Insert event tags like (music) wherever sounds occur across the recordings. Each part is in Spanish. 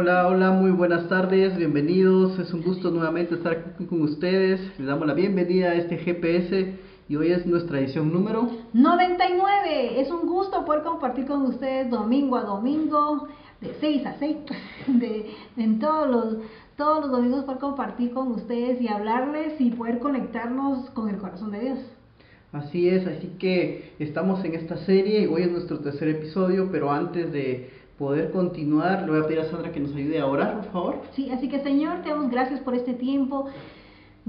Hola, hola, muy buenas tardes, bienvenidos. Es un gusto nuevamente estar aquí con ustedes. Les damos la bienvenida a este GPS y hoy es nuestra edición número 99. Es un gusto poder compartir con ustedes domingo a domingo, de 6 a 6, (laughs) de, en todos los, todos los domingos poder compartir con ustedes y hablarles y poder conectarnos con el corazón de Dios. Así es, así que estamos en esta serie, hoy es nuestro tercer episodio, pero antes de poder continuar, le voy a pedir a Sandra que nos ayude a orar, por favor. Sí, así que Señor, te damos gracias por este tiempo.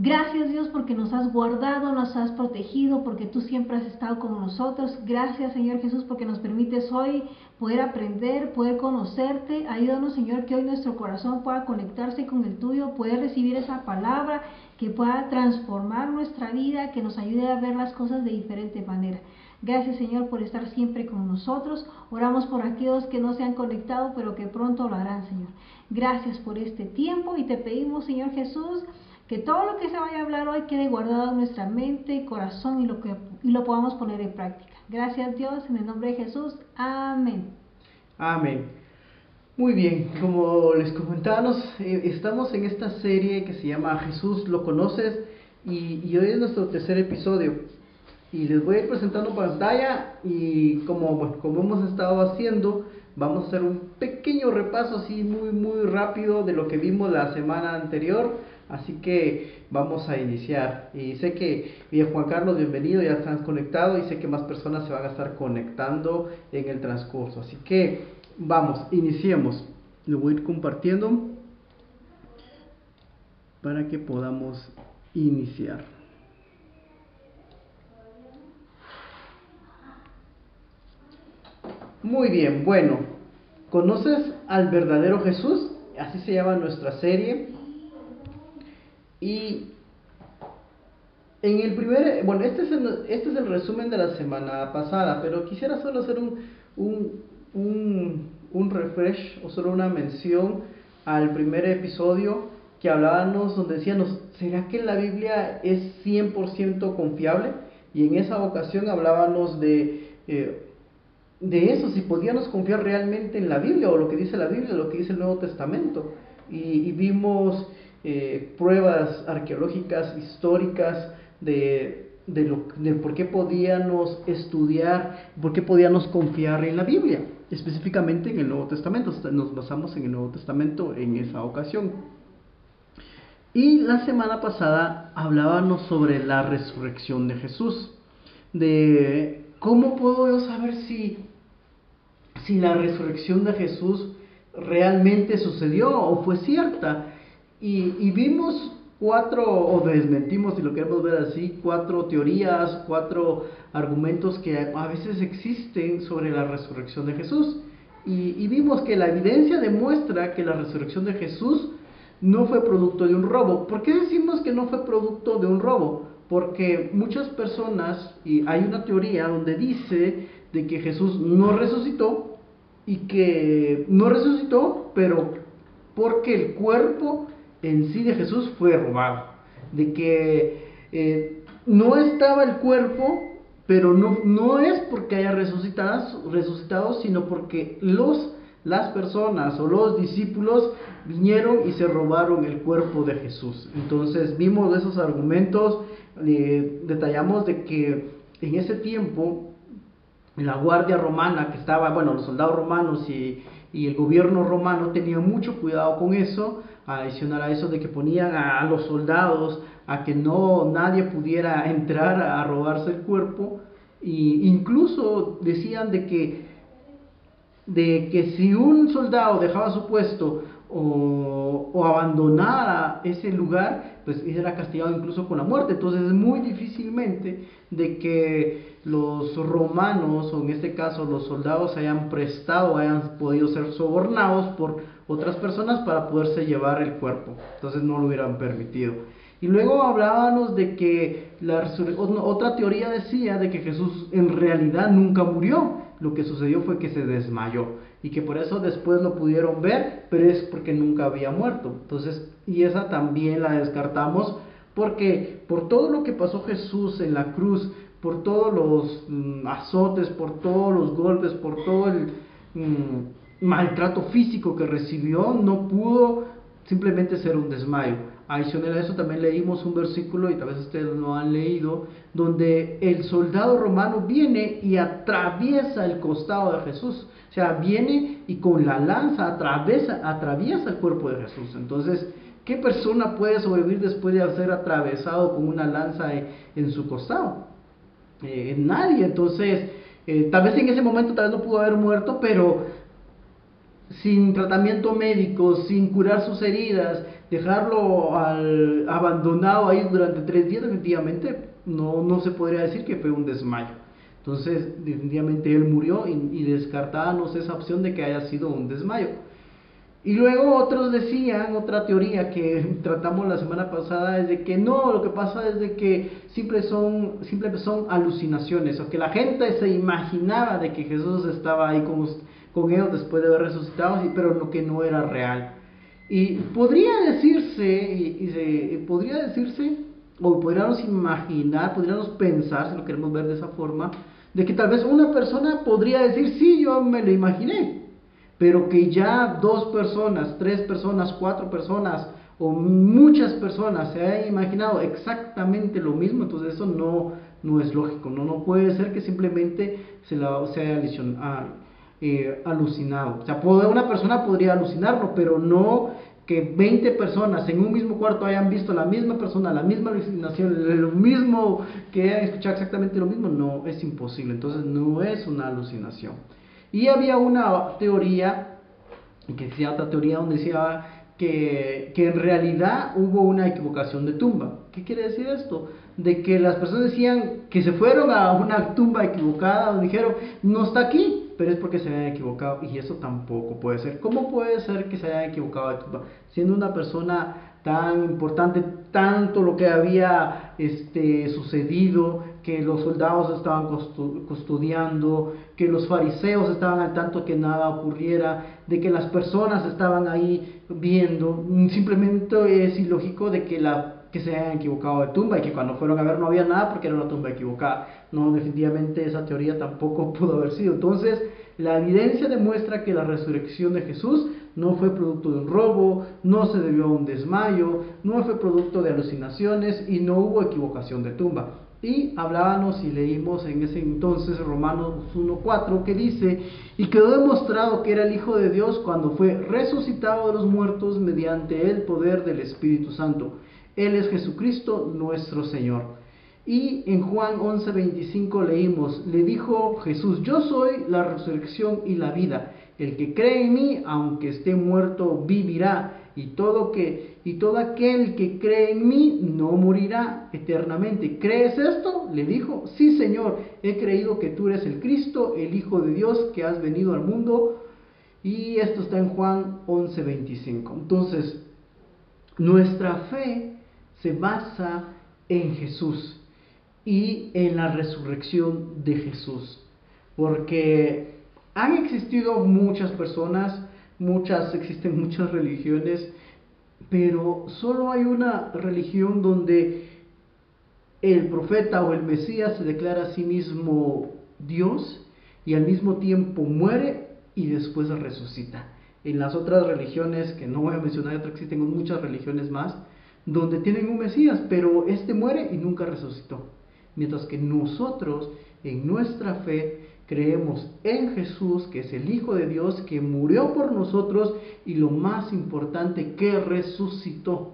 Gracias Dios porque nos has guardado, nos has protegido, porque tú siempre has estado con nosotros. Gracias Señor Jesús porque nos permites hoy poder aprender, poder conocerte. Ayúdanos Señor que hoy nuestro corazón pueda conectarse con el tuyo, poder recibir esa palabra que pueda transformar nuestra vida, que nos ayude a ver las cosas de diferente manera. Gracias Señor por estar siempre con nosotros. Oramos por aquellos que no se han conectado, pero que pronto lo harán, Señor. Gracias por este tiempo y te pedimos, Señor Jesús, que todo lo que se vaya a hablar hoy quede guardado en nuestra mente y corazón y lo, que, y lo podamos poner en práctica. Gracias Dios, en el nombre de Jesús. Amén. Amén. Muy bien, como les comentábamos, eh, estamos en esta serie que se llama Jesús lo conoces y hoy es nuestro tercer episodio y les voy a ir presentando pantalla y como, como hemos estado haciendo, vamos a hacer un pequeño repaso así muy muy rápido de lo que vimos la semana anterior, así que vamos a iniciar. Y sé que, bien Juan Carlos, bienvenido, ya estás conectado y sé que más personas se van a estar conectando en el transcurso, así que vamos, iniciemos. Lo voy a ir compartiendo para que podamos iniciar. Muy bien, bueno, ¿conoces al verdadero Jesús? Así se llama nuestra serie. Y en el primer, bueno, este es el, este es el resumen de la semana pasada, pero quisiera solo hacer un, un, un, un refresh o solo una mención al primer episodio que hablábamos, donde decíamos, ¿será que la Biblia es 100% confiable? Y en esa ocasión hablábamos de... Eh, de eso, si podíamos confiar realmente en la Biblia o lo que dice la Biblia, lo que dice el Nuevo Testamento. Y, vimos eh, pruebas arqueológicas, históricas de, de, de por qué podíamos estudiar, por qué podíamos confiar en la Biblia, específicamente en el Nuevo Testamento. Nos basamos en el Nuevo Testamento en esa ocasión. Y la semana pasada hablábamos sobre la resurrección de Jesús, de cómo puedo yo saber si si la resurrección de Jesús realmente sucedió o fue cierta. Y, vimos cuatro, o desmentimos si lo queremos ver así, cuatro teorías, cuatro argumentos que a veces existen sobre la resurrección de Jesús. Y, y, vimos que la evidencia demuestra que la resurrección de Jesús no fue producto de un robo. ¿Por qué decimos que no fue producto de un robo? Porque muchas personas, y hay una teoría donde dice de que Jesús no resucitó y que no resucitó, pero porque el cuerpo en sí de Jesús fue robado, de que eh, no estaba el cuerpo, pero no, no es porque haya resucitado, resucitado, sino porque los, las personas o los discípulos vinieron y se robaron el cuerpo de Jesús. Entonces vimos esos argumentos, eh, detallamos de que en ese tiempo la guardia romana que estaba, bueno, los soldados romanos y, el gobierno romano tenían mucho cuidado con eso, adicional a eso de que ponían a, los soldados a que no nadie pudiera entrar a, robarse el cuerpo, e incluso decían de que, de que si un soldado dejaba su puesto o, o abandonara ese lugar, pues era castigado incluso con la muerte. Entonces, muy difícilmente de que los romanos, o en este caso los soldados, hayan prestado, hayan podido ser sobornados por otras personas para poderse llevar el cuerpo. Entonces, no lo hubieran permitido. Y luego hablábamos de que la otra teoría decía de que Jesús en realidad nunca murió. Lo que sucedió fue que se desmayó y que por eso después lo pudieron ver, pero es porque nunca había muerto. Entonces, y esa también la descartamos porque por todo lo que pasó Jesús en la cruz, por todos los mm, azotes, por todos los golpes, por todo el, mm, maltrato físico que recibió no pudo simplemente ser un desmayo. Adicional a eso también leímos un versículo, y tal vez ustedes no han leído, donde el soldado romano viene y atraviesa el costado de Jesús. O sea, viene y con la lanza atraviesa, atraviesa el cuerpo de Jesús. Entonces, ¿qué persona puede sobrevivir después de ser atravesado con una lanza en, su costado? Eh, nadie. Entonces, eh, tal vez en ese momento tal vez no pudo haber muerto, pero sin tratamiento médico, sin curar sus heridas, dejarlo abandonado ahí durante tres días, definitivamente no, no se podría decir que fue un desmayo. Entonces, definitivamente él murió y, y descartábamos esa opción de que haya sido un desmayo. Y luego otros decían, otra teoría que (laughs) tratamos la semana pasada, es de que no, lo que pasa es de que siempre son, siempre son alucinaciones, o que la gente se imaginaba de que Jesús estaba ahí con, con ellos después de haber resucitado, pero lo que no era real. Y podría decirse, y, podría decirse, o podríamos imaginar, podríamos pensar, si lo queremos ver de esa forma, de que tal vez una persona podría decir, sí, yo me lo imaginé, pero que ya dos personas, tres personas, cuatro personas o muchas personas se hayan imaginado exactamente lo mismo, entonces eso no, no es lógico, no, no puede ser que simplemente se, la, se haya ah, eh, alucinado. O sea, una persona podría alucinarlo, pero no que 20 personas en un mismo cuarto hayan visto la misma persona, la misma alucinación, lo mismo, que hayan escuchado exactamente lo mismo, no, es imposible. Entonces no es una alucinación. Y había una teoría, que decía otra teoría donde decía que, que en realidad hubo una equivocación de tumba. ¿Qué quiere decir esto? De que las personas decían que se fueron a una tumba equivocada, o dijeron, no está aquí, pero es porque se habían equivocado y eso tampoco puede ser. ¿Cómo puede ser que se hayan equivocado Siendo una persona tan importante, tanto lo que había este, sucedido, que los soldados estaban custodiando, que los fariseos estaban al tanto que nada ocurriera, de que las personas estaban ahí viendo, simplemente es ilógico de que la que se hayan equivocado de tumba y que cuando fueron a ver no había nada porque era una tumba equivocada. No, definitivamente esa teoría tampoco (laughs) pudo haber sido. Entonces, la evidencia demuestra que la resurrección de Jesús no fue producto de un robo, no se debió a un desmayo, no fue producto de alucinaciones y no hubo equivocación de tumba. Y hablábamos y leímos en ese entonces Romanos 1.4 que dice, y quedó demostrado que era el Hijo de Dios cuando fue resucitado de los muertos mediante el poder del Espíritu Santo él es Jesucristo nuestro Señor. Y en Juan 11:25 leímos, le dijo Jesús, yo soy la resurrección y la vida. El que cree en mí, aunque esté muerto, vivirá. Y todo, aquel que cree en mí no morirá eternamente. ¿Crees esto? Le dijo, sí Señor, he creído que tú eres el Cristo, el Hijo de Dios, que has venido al mundo. Y esto está en Juan 11:25. Entonces, nuestra fe se basa en Jesús y en la resurrección de Jesús. Porque han existido muchas personas, muchas, existen muchas religiones, pero solo hay una religión donde el profeta o el Mesías se declara a sí mismo Dios y al mismo tiempo muere y después resucita. En las otras religiones, que no voy a mencionar, existen muchas religiones más, donde tienen un Mesías, pero este muere y nunca resucitó. Mientras que nosotros, en nuestra fe, creemos en Jesús, que es el Hijo de Dios, que murió por nosotros y lo más importante, que resucitó.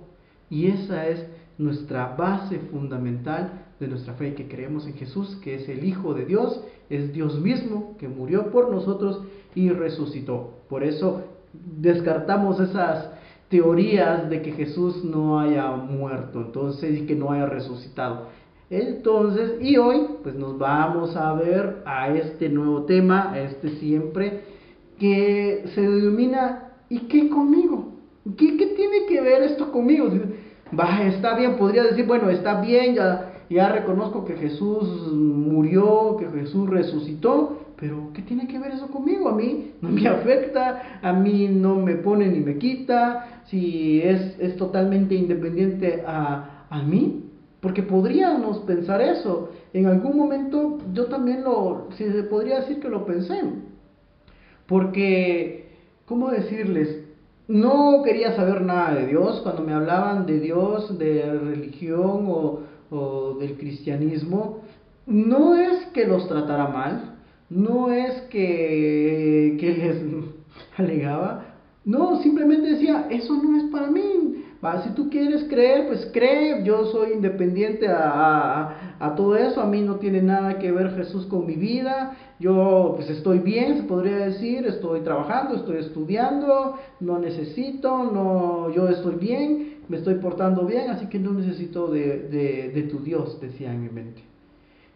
Y esa es nuestra base fundamental de nuestra fe, que creemos en Jesús, que es el Hijo de Dios, es Dios mismo, que murió por nosotros y resucitó. Por eso descartamos esas teorías de que Jesús no haya muerto, entonces, y que no haya resucitado. Entonces, y hoy, pues nos vamos a ver a este nuevo tema, a este siempre, que se denomina ¿y qué conmigo? ¿Qué, qué tiene que ver esto conmigo? Va, está bien, podría decir, bueno, está bien, ya, ya reconozco que Jesús murió, que Jesús resucitó, pero ¿qué tiene que ver eso conmigo? A mí no me afecta, a mí no me pone ni me quita, si es, es totalmente independiente a, a mí. Porque podríamos pensar eso. En algún momento yo también lo, si se podría decir que lo pensé. Porque ¿cómo decirles? No quería saber nada de Dios. Cuando me hablaban de Dios, de religión o, o del cristianismo, no es que los tratara mal, no es que, que les (laughs) alegaba, no, simplemente decía, eso no es para mí. Si tú quieres creer, pues cree, yo soy independiente a, a, todo eso, a mí no tiene nada que ver Jesús con mi vida, yo pues estoy bien, se podría decir, estoy trabajando, estoy estudiando, no necesito, no, yo estoy bien, me estoy portando bien, así que no necesito de, de, de tu Dios, decía en mi mente.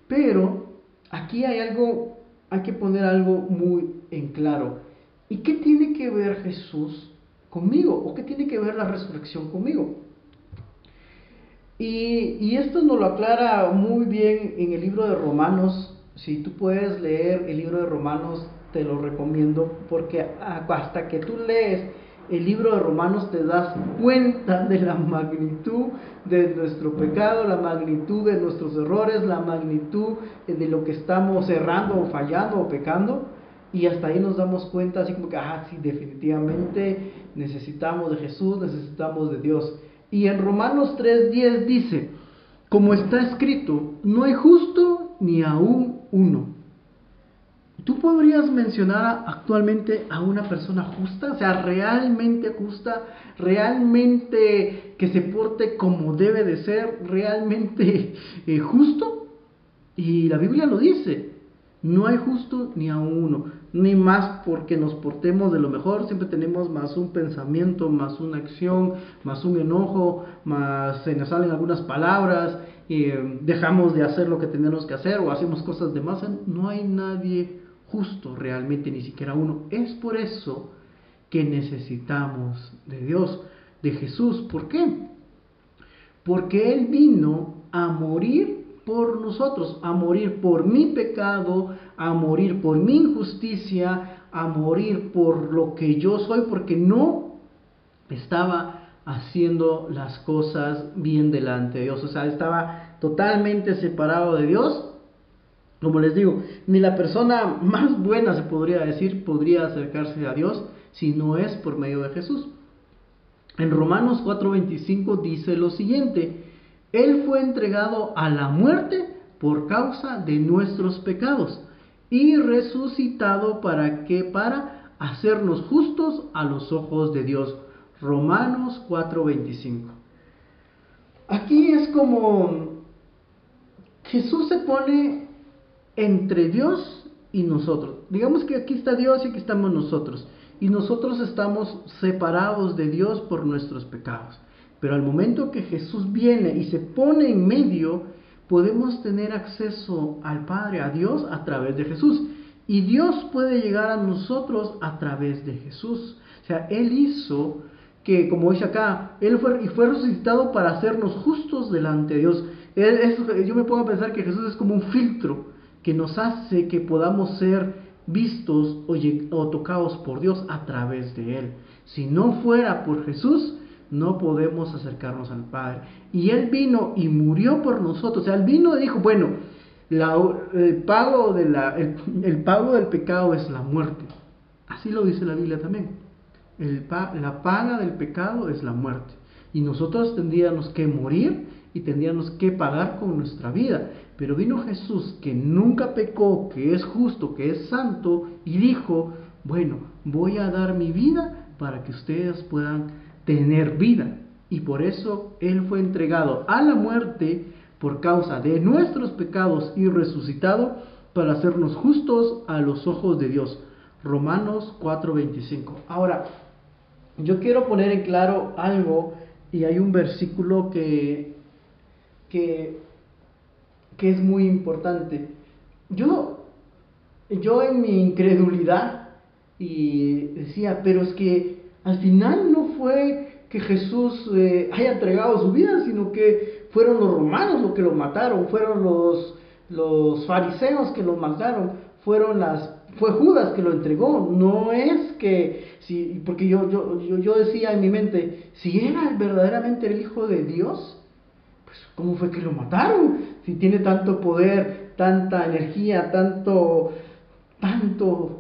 Pero aquí hay algo, hay que poner algo muy en claro. ¿Y qué tiene que ver Jesús conmigo? ¿O qué tiene que ver la resurrección conmigo? Y, esto nos lo aclara muy bien en el libro de Romanos. Si tú puedes leer el libro de Romanos, te lo recomiendo, porque hasta que tú lees el libro de Romanos te das cuenta de la magnitud de nuestro pecado, la magnitud de nuestros errores, la magnitud de lo que estamos errando o fallando o pecando. Y hasta ahí nos damos cuenta, así como que, ah, sí, definitivamente necesitamos de Jesús, necesitamos de Dios. Y en Romanos 3:10 dice, como está escrito, no hay justo ni aún uno. ¿Tú podrías mencionar actualmente a una persona justa? O sea, realmente justa, realmente que se porte como debe de ser, realmente eh, justo. Y la Biblia lo dice, no hay justo ni a uno ni más porque nos portemos de lo mejor, siempre tenemos más un pensamiento, más una acción, más un enojo, más se nos salen algunas palabras, y eh, dejamos de hacer lo que tenemos que hacer o hacemos cosas de más, no hay nadie justo realmente, ni siquiera uno. Es por eso que necesitamos de Dios, de Jesús. ¿Por qué? Porque Él vino a morir por nosotros, a morir por mi pecado, a morir por mi injusticia, a morir por lo que yo soy, porque no estaba haciendo las cosas bien delante de Dios. O sea, estaba totalmente separado de Dios. Como les digo, ni la persona más buena, se podría decir, podría acercarse a Dios si no es por medio de Jesús. En Romanos 4:25 dice lo siguiente, él fue entregado a la muerte por causa de nuestros pecados y resucitado para que para hacernos justos a los ojos de Dios. Romanos 4:25. Aquí es como Jesús se pone entre Dios y nosotros. Digamos que aquí está Dios y aquí estamos nosotros. Y nosotros estamos separados de Dios por nuestros pecados. Pero al momento que Jesús viene y se pone en medio, podemos tener acceso al Padre, a Dios, a través de Jesús. Y Dios puede llegar a nosotros a través de Jesús. O sea, Él hizo que, como dice acá, Él fue, fue resucitado para hacernos justos delante de Dios. yo me pongo a pensar que Jesús es como un filtro que nos hace que podamos ser vistos o tocados por Dios a través de Él. Si no fuera por Jesús, no podemos acercarnos al Padre. Y Él vino y murió por nosotros. O sea, Él vino y dijo, bueno, el, pago de la, el, pago del pecado es la muerte. Así lo dice la Biblia también. El, la paga del pecado es la muerte. Y nosotros tendríamos que morir y tendríamos que pagar con nuestra vida. Pero vino Jesús que nunca pecó, que es justo, que es santo, y dijo, bueno, voy a dar mi vida para que ustedes puedan tener vida. Y por eso Él fue entregado a la muerte por causa de nuestros pecados y resucitado para hacernos justos a los ojos de Dios. Romanos 4:25. Ahora, yo quiero poner en claro algo y hay un versículo que, que, que es muy importante. Yo, yo en mi incredulidad y decía, pero es que al final no fue que Jesús eh, haya entregado su vida, sino que fueron los romanos los que lo mataron, fueron los, los fariseos que lo mataron, fueron las fue Judas que lo entregó, no es que, si, porque yo, yo, yo, yo decía en mi mente, si era verdaderamente el Hijo de Dios, pues ¿cómo fue que lo mataron? Si tiene tanto poder, tanta energía, tanto, tanto,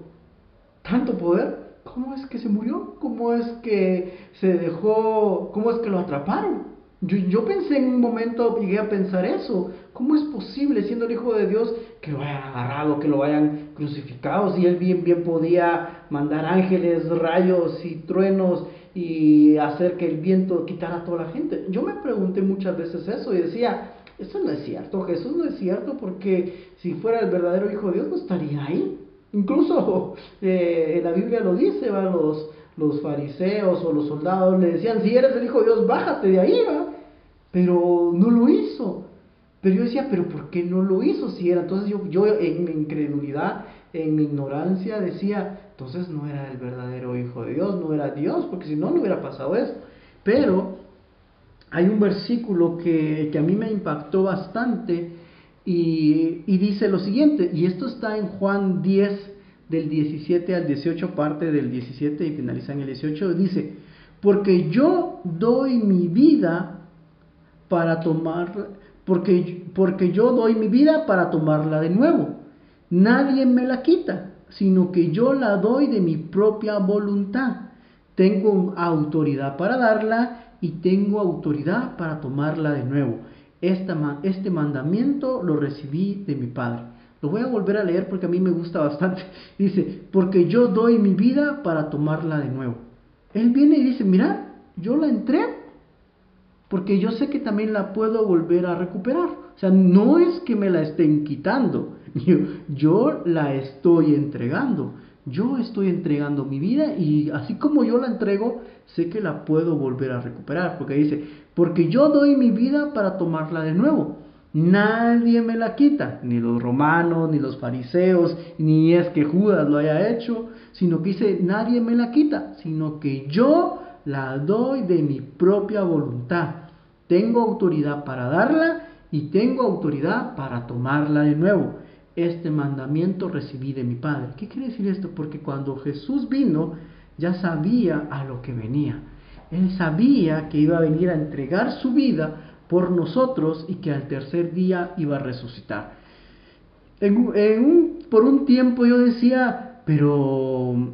tanto poder, ¿cómo es que se murió? ¿Cómo es que se dejó, cómo es que lo atraparon? Yo, yo, pensé en un momento, llegué a pensar eso. ¿Cómo es posible, siendo el Hijo de Dios, que lo hayan agarrado, que lo hayan crucificado? Si él bien, bien podía mandar ángeles, rayos y truenos y hacer que el viento quitara a toda la gente. Yo me pregunté muchas veces eso y decía, eso no es cierto, Jesús no es cierto porque si fuera el verdadero Hijo de Dios no estaría ahí. Incluso (laughs) eh, en la Biblia lo dice, va los los fariseos o los soldados le decían, si eres el Hijo de Dios, bájate de ahí, ¿va? Pero no lo hizo. Pero yo decía, pero ¿por qué no lo hizo si era? Entonces yo, yo en mi incredulidad, en mi ignorancia decía, entonces no era el verdadero Hijo de Dios, no era Dios, porque si no, no hubiera pasado esto. Pero hay un versículo que, que a mí me impactó bastante y, dice lo siguiente, y esto está en Juan 10, del 17 al 18, parte del 17 y finaliza en el 18, dice, porque yo doy mi vida para tomar, porque, porque yo doy mi vida para tomarla de nuevo. Nadie me la quita, sino que yo la doy de mi propia voluntad. Tengo autoridad para darla y tengo autoridad para tomarla de nuevo. Este mandamiento lo recibí de mi Padre. Lo voy a volver a leer porque a mí me gusta (laughs) bastante. Dice, porque yo doy mi vida para tomarla de nuevo. Él viene y dice, mira, yo la entré porque yo sé que también la puedo volver a recuperar. O sea, no es que me la estén quitando, (laughs) yo, yo la estoy entregando. Yo estoy entregando mi vida y así como yo la entrego, sé que la puedo volver a recuperar. Porque dice, porque yo doy mi vida para tomarla de nuevo. Nadie me la quita, ni los romanos, ni los fariseos, ni es que Judas lo haya hecho, sino que dice, nadie me la quita, sino que yo la doy de mi propia voluntad. Tengo autoridad para darla y tengo autoridad para tomarla de nuevo. Este mandamiento recibí de mi Padre. ¿Qué quiere decir esto? Porque cuando Jesús vino, ya sabía a lo que venía. Él sabía que iba a venir a entregar su vida por nosotros y que al tercer día iba a resucitar. por un tiempo yo decía, pero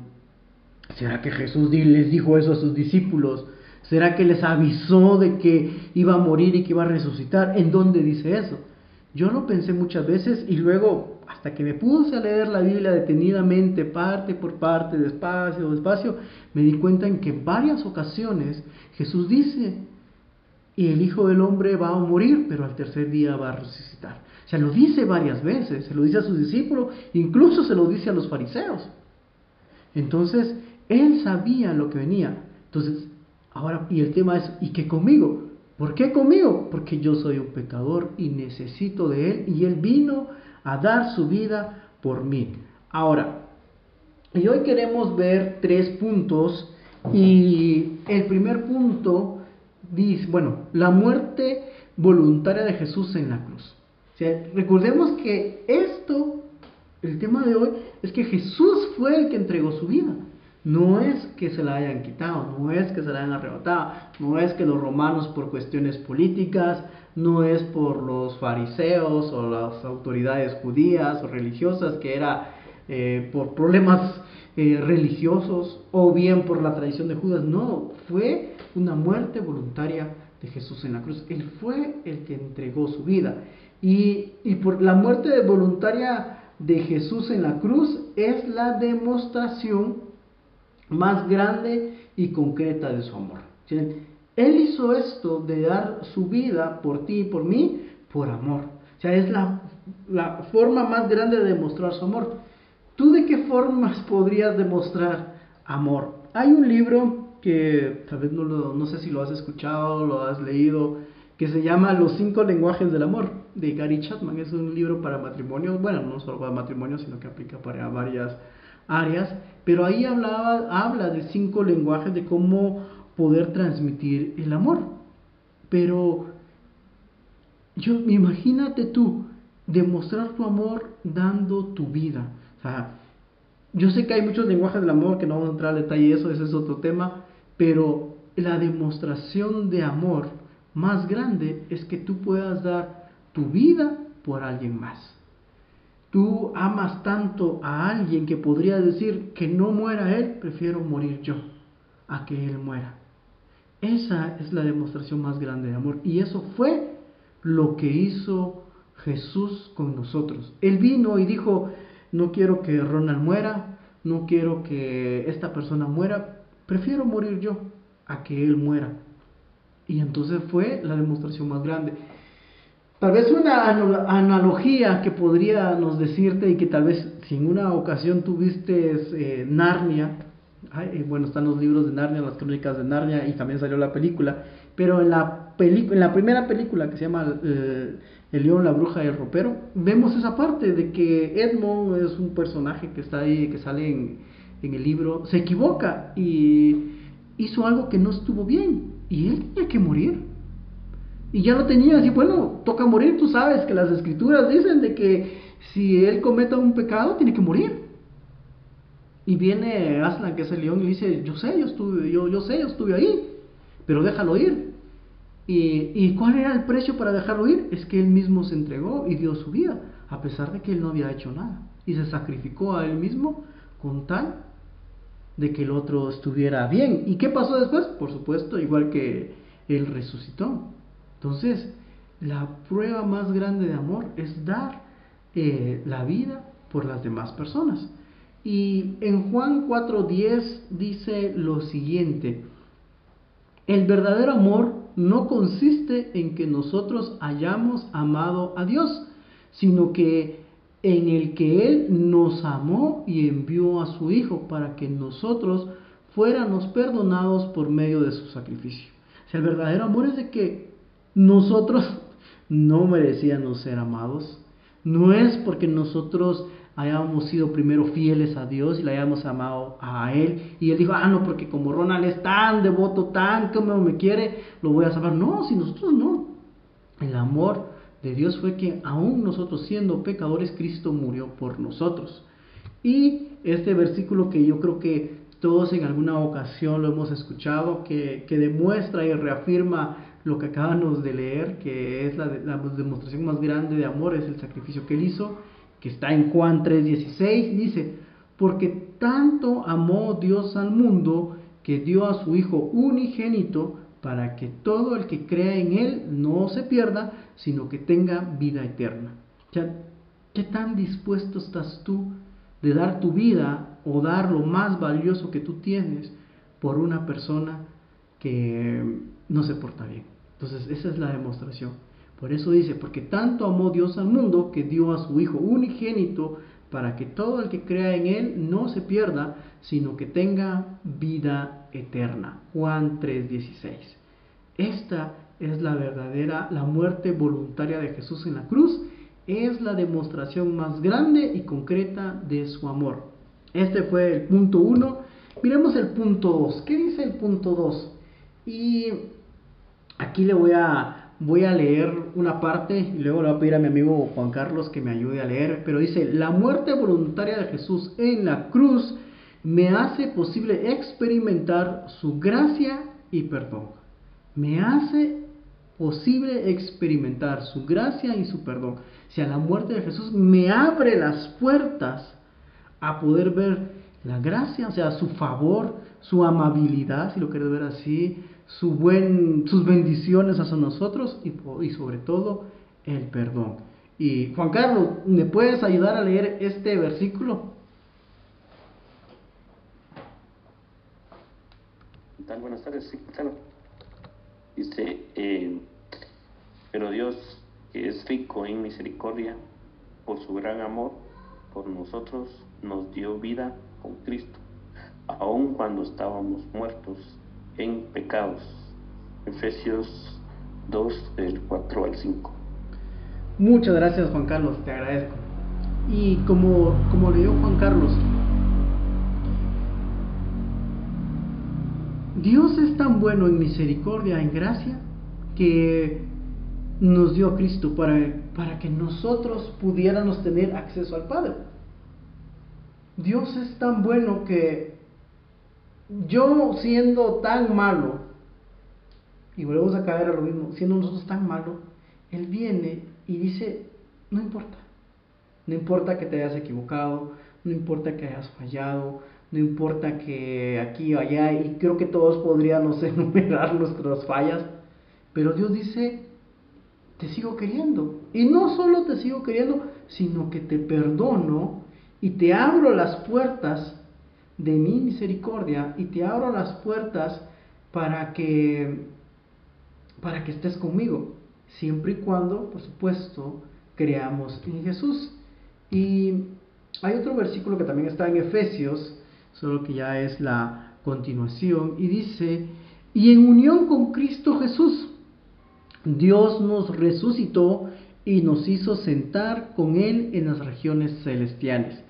¿será que Jesús les dijo eso a sus discípulos? ¿Será que les avisó de que iba a morir y que iba a resucitar? ¿En dónde dice eso? Yo lo pensé muchas veces y luego, hasta que me puse a leer la Biblia detenidamente, parte por parte, despacio, despacio, me di cuenta en que en varias ocasiones Jesús dice, y el Hijo del Hombre va a morir, pero al tercer día va a resucitar. O sea, lo dice varias veces, se lo dice a sus discípulos, incluso se lo dice a los fariseos. Entonces, él sabía lo que venía. Entonces, ahora, y el tema es, ¿y qué conmigo? ¿Por qué conmigo? Porque yo soy un pecador y necesito de Él y Él vino a dar su vida por mí. Ahora, y hoy queremos ver tres puntos y el primer punto dice, bueno, la muerte voluntaria de Jesús en la cruz. recordemos que esto, el tema de hoy, es que Jesús fue el que entregó su vida. No es que se la hayan quitado, no es que se la hayan arrebatado, no es que los romanos por cuestiones políticas, no es por los fariseos o las autoridades judías o religiosas, que era eh, por problemas eh, religiosos o bien por la tradición de Judas, no, fue una muerte voluntaria de Jesús en la cruz. Él fue el que entregó su vida. Y, y por la muerte voluntaria de Jesús en la cruz es la demostración más grande y concreta de su amor. Él hizo esto de dar su vida por ti y por mí por amor. O sea, es la, forma más grande de demostrar su amor. ¿Tú de qué formas podrías demostrar amor? Hay un libro que tal vez no, no sé si lo has escuchado, lo has leído, que se llama Los cinco lenguajes del amor, de Gary Chapman. Es un libro para matrimonios, bueno, no solo para matrimonios, sino que aplica para varias áreas, pero ahí hablaba, habla de cinco lenguajes de cómo poder transmitir el amor. Pero yo, imagínate tú, demostrar tu amor dando tu vida. O sea, yo sé que hay muchos lenguajes del amor que no vamos a entrar al detalle, eso, ese es otro tema, pero la demostración de amor más grande es que tú puedas dar tu vida por alguien más. Tú amas tanto a alguien que podría decir que no muera él, prefiero morir yo a que él muera. Esa es la demostración más grande de amor. Y eso fue lo que hizo Jesús con nosotros. Él vino y dijo, no quiero que Ronald muera, no quiero que esta persona muera, prefiero morir yo a que él muera. Y entonces fue la demostración más grande. Tal vez una analogía que podríamos decirte y que tal vez si en una ocasión tuviste eh, Narnia, eh, bueno, están los libros de Narnia, las crónicas de Narnia y también salió la película, pero en la, en la primera película que se llama eh, El león, la bruja y el ropero, vemos esa parte de que Edmond es un personaje que está ahí, que sale en, en el libro, se equivoca y hizo algo que no estuvo bien y él tenía que morir. Y ya lo tenía así, bueno, toca morir, tú sabes que las escrituras dicen de que si él cometa un pecado, tiene que morir. Y viene Aslan, que es el león, y dice, yo sé, yo estuve, yo, yo sé, yo estuve ahí, pero déjalo ir. Y, ¿Y cuál era el precio para dejarlo ir? Es que él mismo se entregó y dio su vida, a pesar de que él no había hecho nada. Y se sacrificó a él mismo con tal de que el otro estuviera bien. ¿Y qué pasó después? Por supuesto, igual que él resucitó. Entonces, la prueba más grande de amor es dar eh, la vida por las demás personas. Y en Juan 4:10 dice lo siguiente, el verdadero amor no consiste en que nosotros hayamos amado a Dios, sino que en el que Él nos amó y envió a su Hijo para que nosotros fuéramos perdonados por medio de su sacrificio. O sea, el verdadero amor es de que nosotros no merecíamos ser amados. No es porque nosotros hayamos sido primero fieles a Dios y le hayamos amado a Él. Y Él dijo, ah, no, porque como Ronald es tan devoto, tan como me quiere, lo voy a salvar. No, si nosotros no. El amor de Dios fue que aún nosotros siendo pecadores, Cristo murió por nosotros. Y este versículo que yo creo que todos en alguna ocasión lo hemos escuchado, que, demuestra y reafirma lo que acabamos de leer, que es la, demostración más grande de amor, es el sacrificio que él hizo, que está en Juan 3:16, dice, porque tanto amó Dios al mundo que dio a su Hijo unigénito para que todo el que crea en Él no se pierda, sino que tenga vida eterna. ¿Qué tan dispuesto estás tú de dar tu vida o dar lo más valioso que tú tienes por una persona que no se porta bien? Entonces, esa es la demostración. Por eso dice, porque tanto amó Dios al mundo que dio a su Hijo unigénito para que todo el que crea en Él no se pierda, sino que tenga vida eterna. Juan 3:16. Esta es la verdadera, la muerte voluntaria de Jesús en la cruz, es la demostración más grande y concreta de su amor. Este fue el punto 1. Miremos el punto 2. ¿Qué dice el punto 2? Y aquí le voy a voy a leer una parte y luego le voy a pedir a mi amigo Juan Carlos que me ayude a leer, pero dice, la muerte voluntaria de Jesús en la cruz me hace posible experimentar su gracia y perdón. Me hace posible experimentar su gracia y su perdón. Si a la muerte de Jesús me abre las puertas a poder ver la gracia, o sea, su favor, su amabilidad, si lo quieres ver así, su buen, sus bendiciones hacia nosotros y, y sobre todo el perdón. Y Juan Carlos, ¿me puedes ayudar a leer este versículo? tal? Buenas tardes, sí. Dice, eh, pero Dios, que es rico en misericordia, por su gran amor por nosotros, nos dio vida con Cristo, aun cuando estábamos muertos en pecados. Efesios 2, del 4 al 5. Muchas gracias Juan Carlos, te agradezco. Y como, como leyó Juan Carlos, Dios es tan bueno en misericordia, en gracia, que nos dio a Cristo para, para que nosotros pudiéramos tener acceso al Padre. Dios es tan bueno que yo siendo tan malo, y volvemos a caer a lo mismo, siendo nosotros tan malos, Él viene y dice, no importa, No importa que te hayas equivocado, no importa que hayas fallado, no importa que aquí o allá, y creo que todos podríamos (laughs) enumerar nuestras fallas, pero Dios dice, te sigo queriendo. Y no solo te sigo queriendo, sino que te perdono y te abro las puertas de mi misericordia y te abro las puertas para que para que estés conmigo, siempre y cuando, por supuesto, creamos en Jesús. Y hay otro versículo que también está en Efesios, solo que ya es la continuación, y dice, y en unión con Cristo Jesús, Dios nos resucitó y nos hizo sentar con Él en las regiones celestiales,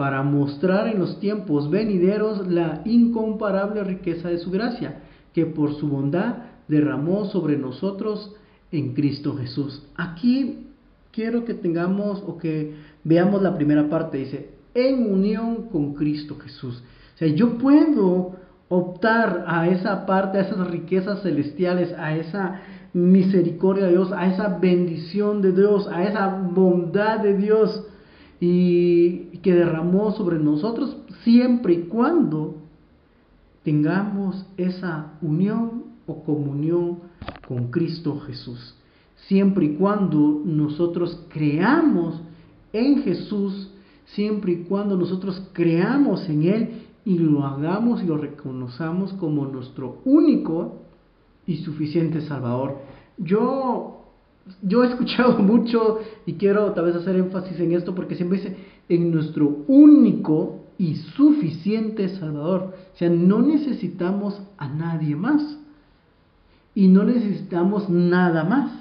para mostrar en los tiempos venideros la incomparable riqueza de su gracia, que por su bondad derramó sobre nosotros en Cristo Jesús. Aquí quiero que tengamos o que veamos la primera parte, dice, en unión con Cristo Jesús. O sea, yo puedo optar a esa parte, a esas riquezas celestiales, a esa misericordia de Dios, a esa bendición de Dios, a esa bondad de Dios y que derramó sobre nosotros siempre y cuando tengamos esa unión o comunión con Cristo Jesús. Siempre y cuando nosotros creamos en Jesús, siempre y cuando nosotros creamos en Él y lo hagamos y lo reconozcamos como nuestro único y suficiente Salvador. Yo, yo he escuchado (laughs) mucho y quiero tal vez hacer énfasis en esto porque siempre dice en nuestro único y suficiente Salvador. O sea, no necesitamos a nadie más y no necesitamos nada más.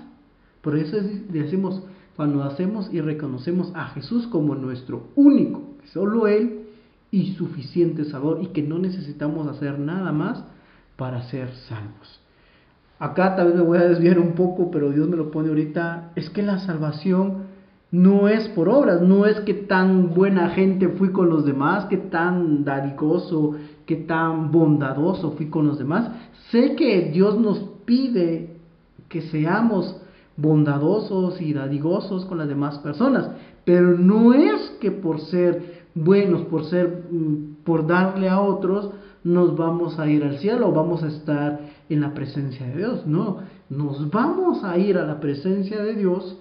Por eso decimos, cuando hacemos y reconocemos a Jesús como nuestro único, solo Él y suficiente Salvador y que no necesitamos hacer nada más para ser salvos. Acá tal vez me voy a desviar un poco, pero Dios me lo pone ahorita, es que la salvación no es por obras, no es que tan buena gente fui con los demás, que tan dadigoso, que tan bondadoso fui con los demás. Sé que Dios nos pide que seamos bondadosos y dadigosos con las demás personas, pero no es que por ser buenos, por ser mm, por darle a otros, nos vamos a ir al cielo, vamos a estar en la presencia de Dios. No, nos vamos a ir a la presencia de Dios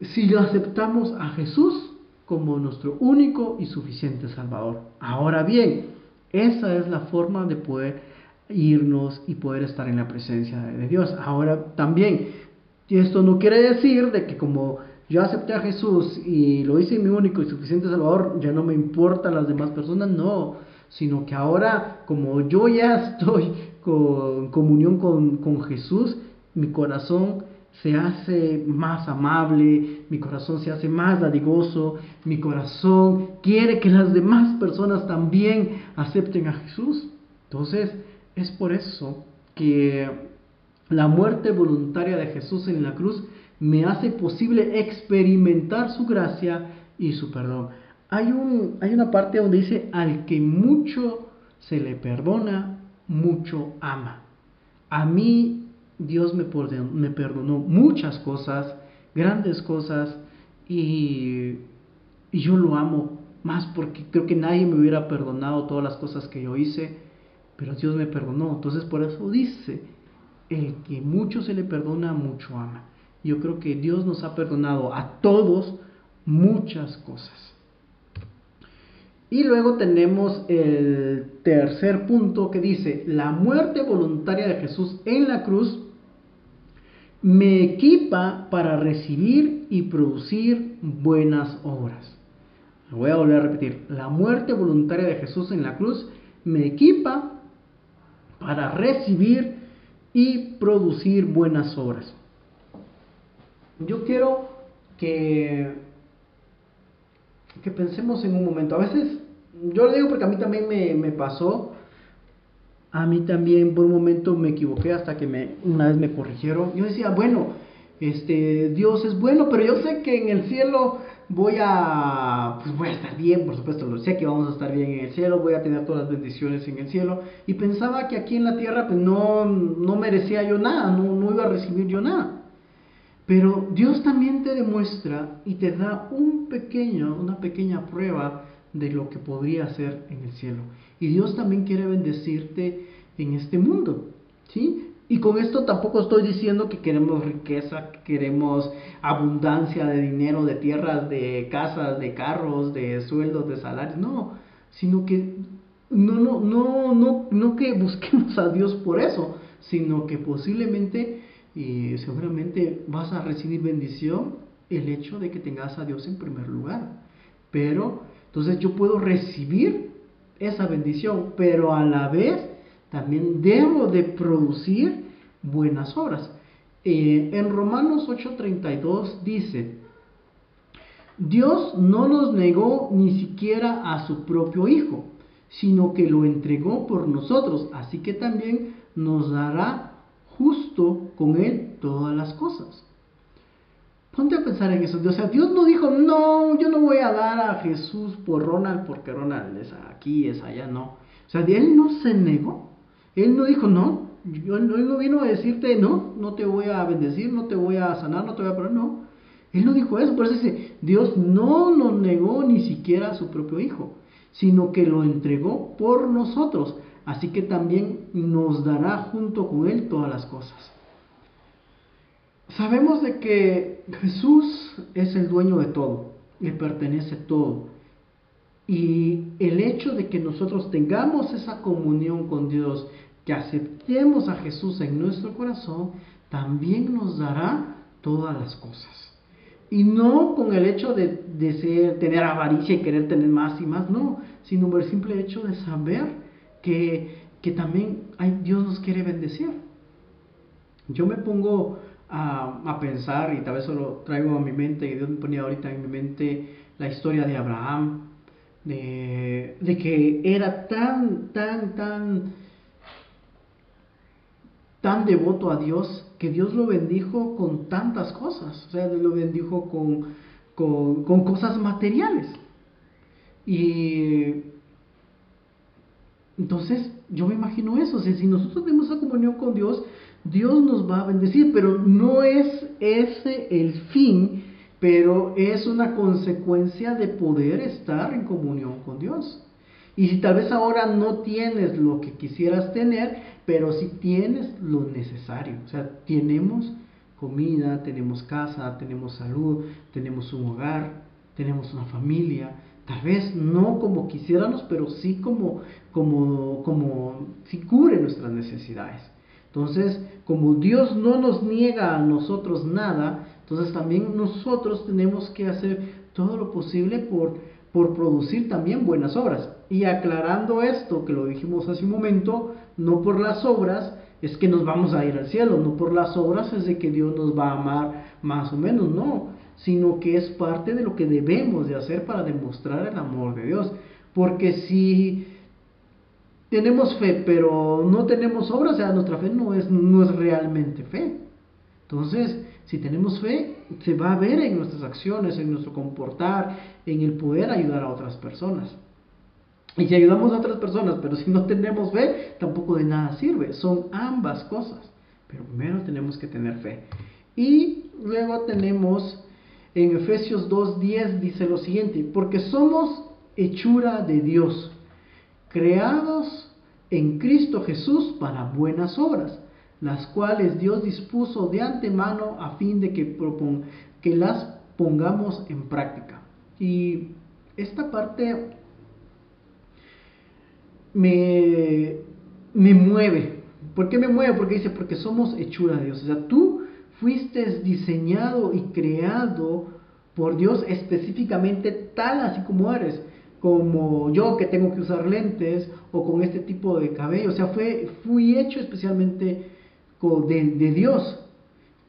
si aceptamos a Jesús como nuestro único y suficiente Salvador. Ahora bien, esa es la forma de poder irnos y poder estar en la presencia de Dios. Ahora también, esto no quiere decir de que como yo acepté a Jesús y lo hice mi único y suficiente Salvador, ya no me importan las demás personas, no, sino que ahora como yo ya (laughs) estoy con comunión con, con Jesús, mi corazón se hace más amable, mi corazón se hace más dadigoso, mi corazón quiere que las demás personas también acepten a Jesús. Entonces, es por eso que la muerte voluntaria de Jesús en la cruz me hace posible experimentar su gracia y su perdón. Hay, un, hay una parte donde dice, al que mucho se le perdona, mucho ama. A mí Dios me perdonó, muchas cosas, grandes cosas, y, y yo lo amo más porque creo que nadie me hubiera perdonado todas las cosas que yo hice, pero Dios me perdonó. Entonces por eso dice, el que mucho se le perdona, mucho ama. Yo creo que Dios nos ha perdonado a todos muchas cosas. Y luego tenemos el tercer punto que dice, la muerte voluntaria de Jesús en la cruz me equipa para recibir y producir buenas obras. Voy a volver a repetir, la muerte voluntaria de Jesús en la cruz me equipa para recibir y producir buenas obras. Yo quiero que, que pensemos en un momento. A veces, yo lo digo porque a mí también me, me pasó, a mí también por un momento me equivoqué hasta que me, una vez me corrigieron. Yo decía, bueno, este, Dios es bueno, pero yo sé que en el cielo voy a, pues voy a estar bien, por supuesto, lo sé que vamos a estar bien en el cielo, voy a tener todas las bendiciones en el cielo. Y pensaba que aquí en la tierra, pues no, no merecía yo nada, no, no iba a recibir yo nada. Pero Dios también te demuestra y te da un pequeño, una pequeña prueba de lo que podría ser en el cielo. Y Dios también quiere bendecirte en este mundo, ¿sí? Y con esto tampoco estoy diciendo que queremos riqueza, que queremos abundancia de dinero, de tierras, de casas, de carros, de sueldos, de salarios, no, sino que no, no, no, no, no que busquemos a Dios por eso, sino que posiblemente y seguramente vas a recibir bendición el hecho de que tengas a Dios en primer lugar. Pero entonces yo puedo recibir esa bendición, pero a la vez también debo de producir buenas obras. Eh, en Romanos 8:32 dice, Dios no nos negó ni siquiera a su propio Hijo, sino que lo entregó por nosotros, así que también nos dará justo con Él todas las cosas. Ponte a pensar en eso. O sea, Dios no dijo, no, yo no voy a dar a Jesús por Ronald porque Ronald es aquí, es allá, no. O sea, Él no se negó. Él no dijo, no, Él no vino a decirte, no, no te voy a bendecir, no te voy a sanar, no te voy a poner, no. Él no dijo eso, por eso dice, Dios no nos negó ni siquiera a su propio Hijo, sino que lo entregó por nosotros, así que también nos dará junto con Él todas las cosas. Sabemos de que Jesús es el dueño de todo, le pertenece todo. Y el hecho de que nosotros tengamos esa comunión con Dios, que aceptemos a Jesús en nuestro corazón, también nos dará todas las cosas. Y no con el hecho de, de tener avaricia y querer tener más y más, no, sino por el simple hecho de saber que, que también hay, Dios nos quiere bendecir. Yo me pongo a, pensar y tal vez solo traigo a mi mente, y Dios me ponía ahorita en mi mente la historia de Abraham, de, de que era tan, tan, tan, tan devoto a Dios que Dios lo bendijo con tantas cosas, o sea, lo bendijo con, con, con cosas materiales. Y entonces yo me imagino eso, o sea, si nosotros tenemos esa comunión con Dios, Dios nos va a bendecir, pero no es ese el fin, pero es una consecuencia de poder estar en comunión con Dios. Y si tal vez ahora no tienes lo que quisieras tener, pero si tienes lo necesario, o sea, tenemos comida, tenemos casa, tenemos salud, tenemos un hogar, tenemos una familia, tal vez no como quisiéramos, pero sí como, como, como si cubre nuestras necesidades. Entonces, como Dios no nos niega a nosotros nada, entonces también nosotros tenemos que hacer todo lo posible por, por producir también buenas obras. Y aclarando esto, que lo dijimos hace un momento, no por las obras es que nos vamos a ir al cielo, no por las obras es de que Dios nos va a amar más o menos, no, sino que es parte de lo que debemos de hacer para demostrar el amor de Dios. Porque si tenemos fe, pero no tenemos obras, o sea, nuestra fe no es, no es realmente fe. Entonces, si tenemos fe, se va a ver en nuestras acciones, en nuestro comportar, en el poder ayudar a otras personas. Y si ayudamos a otras personas, pero si no tenemos fe, tampoco de nada sirve. Son ambas cosas. Pero primero tenemos que tener fe. Y luego tenemos en Efesios 2.10 dice lo siguiente, porque somos hechura de Dios creados en Cristo Jesús para buenas obras, las cuales Dios dispuso de antemano a fin de que, que las pongamos en práctica. Y esta parte me, me mueve. ¿Por qué me mueve? Porque dice, porque somos hechura de Dios. O sea, tú fuiste diseñado y creado por Dios específicamente tal así como eres como yo que tengo que usar lentes o con este tipo de cabello. O sea, fue, fui hecho especialmente de, de Dios,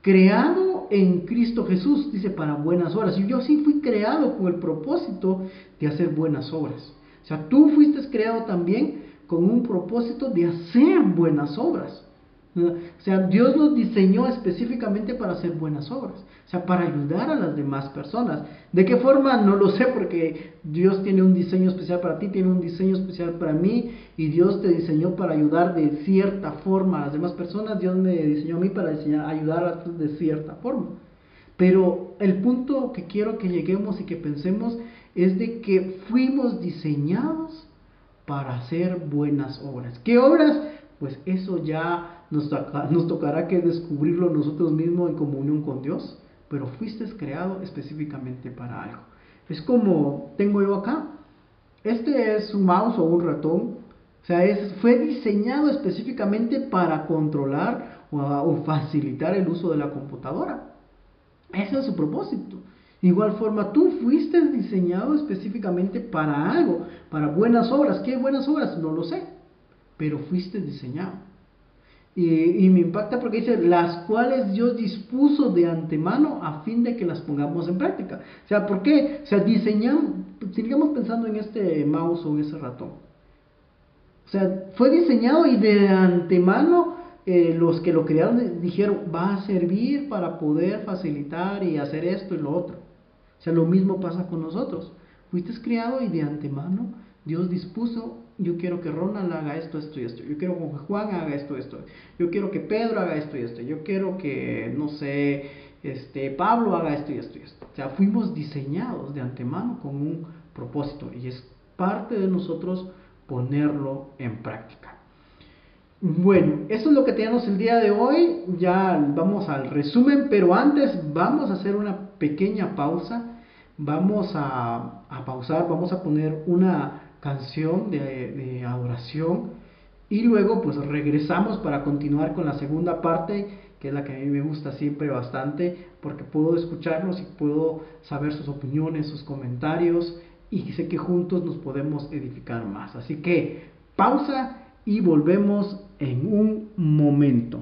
creado en Cristo Jesús, dice, para buenas obras. Y yo sí fui creado con el propósito de hacer buenas obras. O sea, tú fuiste creado también con un propósito de hacer buenas obras. O sea, Dios nos diseñó específicamente para hacer buenas obras, o sea, para ayudar a las demás personas. ¿De qué forma? No lo sé, porque Dios tiene un diseño especial para ti, tiene un diseño especial para mí, y Dios te diseñó para ayudar de cierta forma a las demás personas. Dios me diseñó a mí para ayudar a de cierta forma. Pero el punto que quiero que lleguemos y que pensemos es de que fuimos diseñados para hacer buenas obras. ¿Qué obras? Pues eso ya nos, tocará que descubrirlo nosotros mismos en comunión con Dios, pero fuiste creado específicamente para algo. Es como tengo yo acá, este es un mouse o un ratón, o sea, es, fue diseñado específicamente para controlar o, facilitar el uso de la computadora. Ese es su propósito. igual forma, tú fuiste diseñado específicamente para algo, para buenas obras. ¿Qué buenas obras? No lo sé, pero fuiste diseñado. Y, y, me impacta porque dice, las cuales Dios dispuso de antemano a fin de que las pongamos en práctica. O sea, ¿por qué? O sea, diseñamos, sigamos pensando en este mouse o en ese ratón. O sea, fue diseñado y de antemano eh, los que lo crearon dijeron, va a servir para poder facilitar y hacer esto y lo otro. O sea, lo mismo pasa con nosotros. Fuiste creado y de antemano Dios dispuso, yo quiero que Ronald haga esto, esto y esto. Yo quiero que Juan haga esto, esto. Yo quiero que Pedro haga esto y esto. Yo quiero que, no sé, este, Pablo haga esto y esto y esto. O sea, fuimos diseñados de antemano con un propósito y es parte de nosotros ponerlo en práctica. Bueno, eso es lo que tenemos el día de hoy. Ya vamos al resumen, pero antes vamos a hacer una pequeña pausa. Vamos a, pausar, vamos a poner una canción de, adoración y luego pues regresamos para continuar con la segunda parte que es la que a mí me gusta siempre bastante, porque puedo escucharlos y puedo saber sus opiniones, sus comentarios, y sé que juntos nos podemos edificar más. Así que pausa y volvemos en un momento.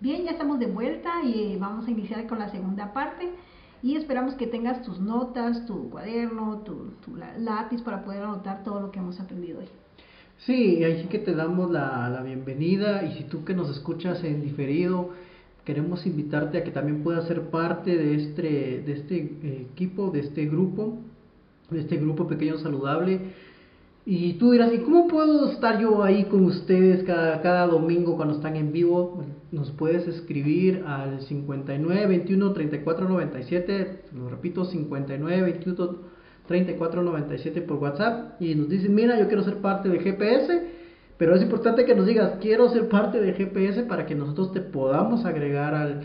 Bien, ya estamos de vuelta y vamos a iniciar con la segunda parte y esperamos que tengas tus notas, tu cuaderno, tu, lápiz para poder anotar todo lo que hemos aprendido hoy. Sí, ahí sí que te damos la, la bienvenida y si tú que nos escuchas en diferido, queremos invitarte a que también puedas ser parte de este, de este eh, equipo, de este grupo, de este grupo pequeño saludable. Y tú dirás, ¿y cómo puedo estar yo ahí con ustedes cada, cada domingo cuando están en vivo? nos puedes escribir al 59 21 34 97, lo repito, 59 21 34 97 por WhatsApp y nos dicen, mira, yo quiero ser parte de GPS, pero es importante que nos digas, quiero ser parte de GPS para que nosotros te podamos agregar al,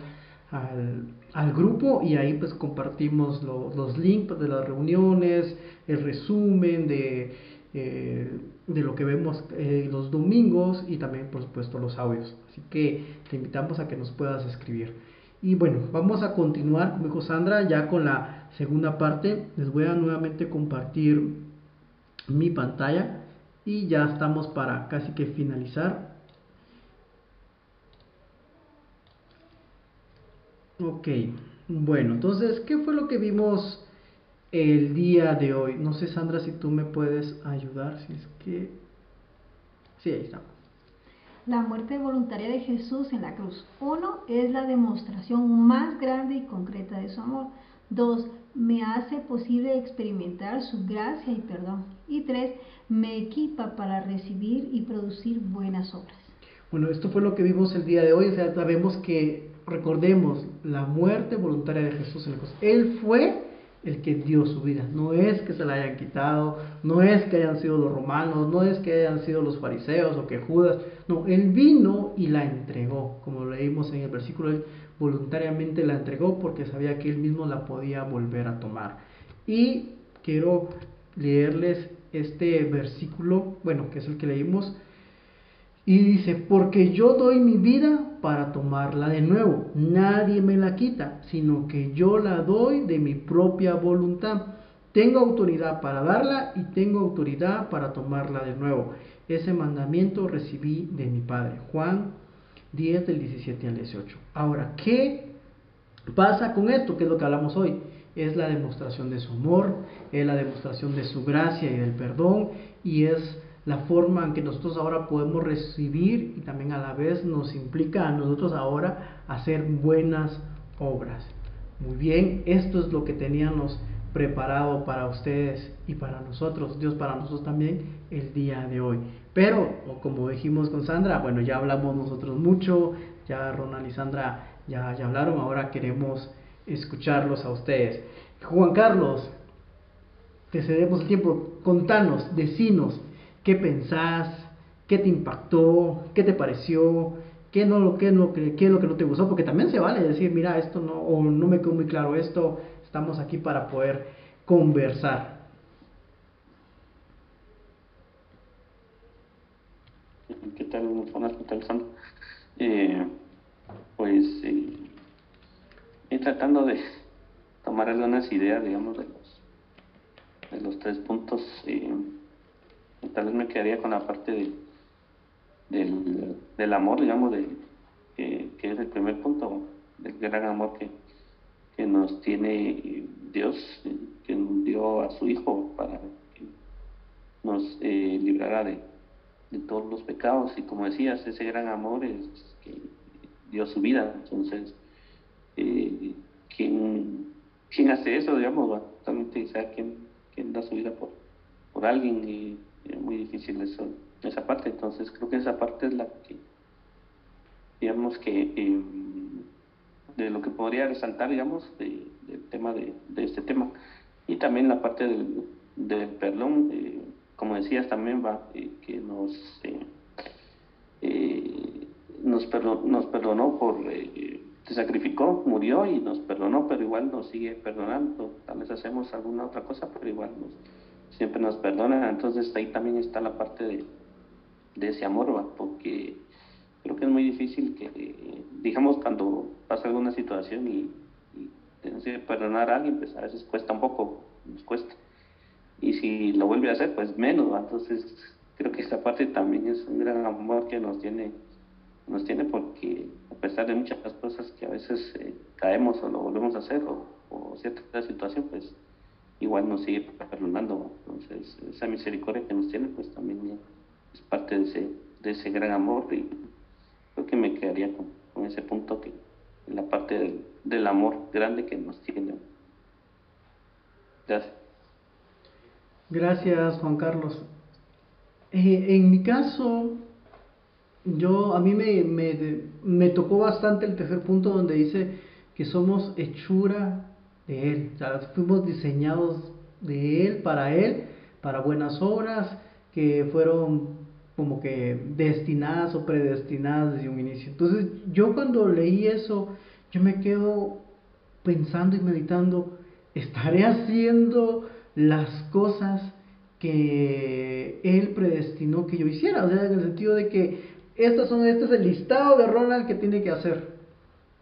al, al grupo y ahí pues compartimos los links de las reuniones, el resumen de eh, de lo que vemos eh, los domingos y también por supuesto los audios. Así que te invitamos a que nos puedas escribir. Y bueno, vamos a continuar, como dijo Sandra, ya con la segunda parte. Les voy a nuevamente compartir mi pantalla y ya estamos para casi que finalizar. Ok, bueno, entonces, ¿qué fue lo que vimos el día de hoy. No sé, Sandra, si tú me puedes ayudar, si es que... Sí, ahí está. La muerte voluntaria de Jesús en la cruz. Uno, es la demostración más grande y concreta de su amor. Dos, me hace posible experimentar su gracia y perdón. Y tres, me equipa para recibir y producir buenas obras. Bueno, esto fue lo que vimos el día de hoy. O sea, sabemos que, recordemos, la muerte voluntaria de Jesús en la cruz. Él fue el que dio su vida. No es que se la hayan quitado, no es que hayan sido los romanos, no es que hayan sido los fariseos o que Judas. No, él vino y la entregó. Como leímos en el versículo, él voluntariamente la entregó porque sabía que él mismo la podía volver a tomar. Y quiero leerles este versículo, bueno, que es el que leímos. Y dice, porque yo doy mi vida para tomarla de nuevo. Nadie me la quita, sino que yo la doy de mi propia voluntad. Tengo autoridad para darla y tengo autoridad para tomarla de nuevo. Ese mandamiento recibí de mi Padre. Juan 10 del 17 al 18. Ahora, ¿qué pasa con esto? ¿Qué es lo que hablamos hoy? Es la demostración de su amor, es la demostración de su gracia y del perdón y es la forma en que nosotros ahora podemos recibir y también a la vez nos implica a nosotros ahora hacer buenas obras. Muy bien, esto es lo que teníamos preparado para ustedes y para nosotros, Dios para nosotros también el día de hoy. Pero, como dijimos con Sandra, bueno, ya hablamos nosotros mucho, ya Ronald y Sandra ya, ya hablaron, ahora queremos escucharlos a ustedes. Juan Carlos, te cedemos el tiempo, contanos, decinos, qué pensás, qué te impactó, qué te pareció, qué, no, qué, no, qué, es lo que no te gustó, porque también se vale decir, mira, esto no, o no me quedó muy claro esto, estamos aquí para poder conversar. ¿Qué tal? Buenas, ¿qué tal, Sam? Eh, pues, eh, tratando de tomar algunas ideas, digamos, de los, de los tres puntos. Eh, tal vez me quedaría con la parte de, del, del amor, digamos, de, que, es el primer punto, del gran amor que, que nos tiene Dios, que nos dio a su Hijo para que nos eh, librara de, de todos los pecados. Y como decías, ese gran amor es que dio su vida. Entonces, eh, ¿quién, ¿quién, hace eso, digamos? Totalmente, ¿quién, quién da su vida por, por alguien? Y, muy difícil eso, esa parte. Entonces creo que esa parte es la que, digamos que, em, de lo que podría resaltar, digamos, de, del tema de, este tema. Y también la parte del, del perdón, eh, como decías también, va, eh, que nos, eh, nos, perdonó, nos perdonó por, se sacrificó, murió y nos perdonó, pero igual nos sigue perdonando. Tal vez hacemos alguna otra cosa, pero igual nos siempre nos perdona. Entonces ahí también está la parte de, de ese amor, ¿va? porque creo que es muy difícil que, digamos, cuando pasa alguna situación y, y que perdonar a alguien, pues a veces cuesta un poco, nos cuesta. Y si lo vuelve a hacer, pues menos. Entonces creo que esa parte también es un gran amor que nos tiene, nos tiene porque pesar de muchas cosas que a veces eh, caemos o lo volvemos a hacer o, o cierta situación, pues igual nos sigue perdonando. Entonces, esa misericordia que nos tiene, pues también es parte de ese, de ese gran amor y creo que me quedaría con, ese punto que la parte del, del amor grande que nos tiene. Gracias. Gracias, Juan Carlos. Eh, en mi caso, yo a mí me, me, me, tocó bastante el tercer punto donde dice que somos hechura de Él. O sea, fuimos diseñados de Él, para Él, para buenas obras que fueron como que destinadas o predestinadas desde un inicio. Entonces, yo cuando leí eso, yo me quedo pensando y meditando, ¿estaré haciendo las cosas que Él predestinó que yo hiciera? O sea, en el sentido de que estas son, este es el listado de Ronald que tiene que hacer.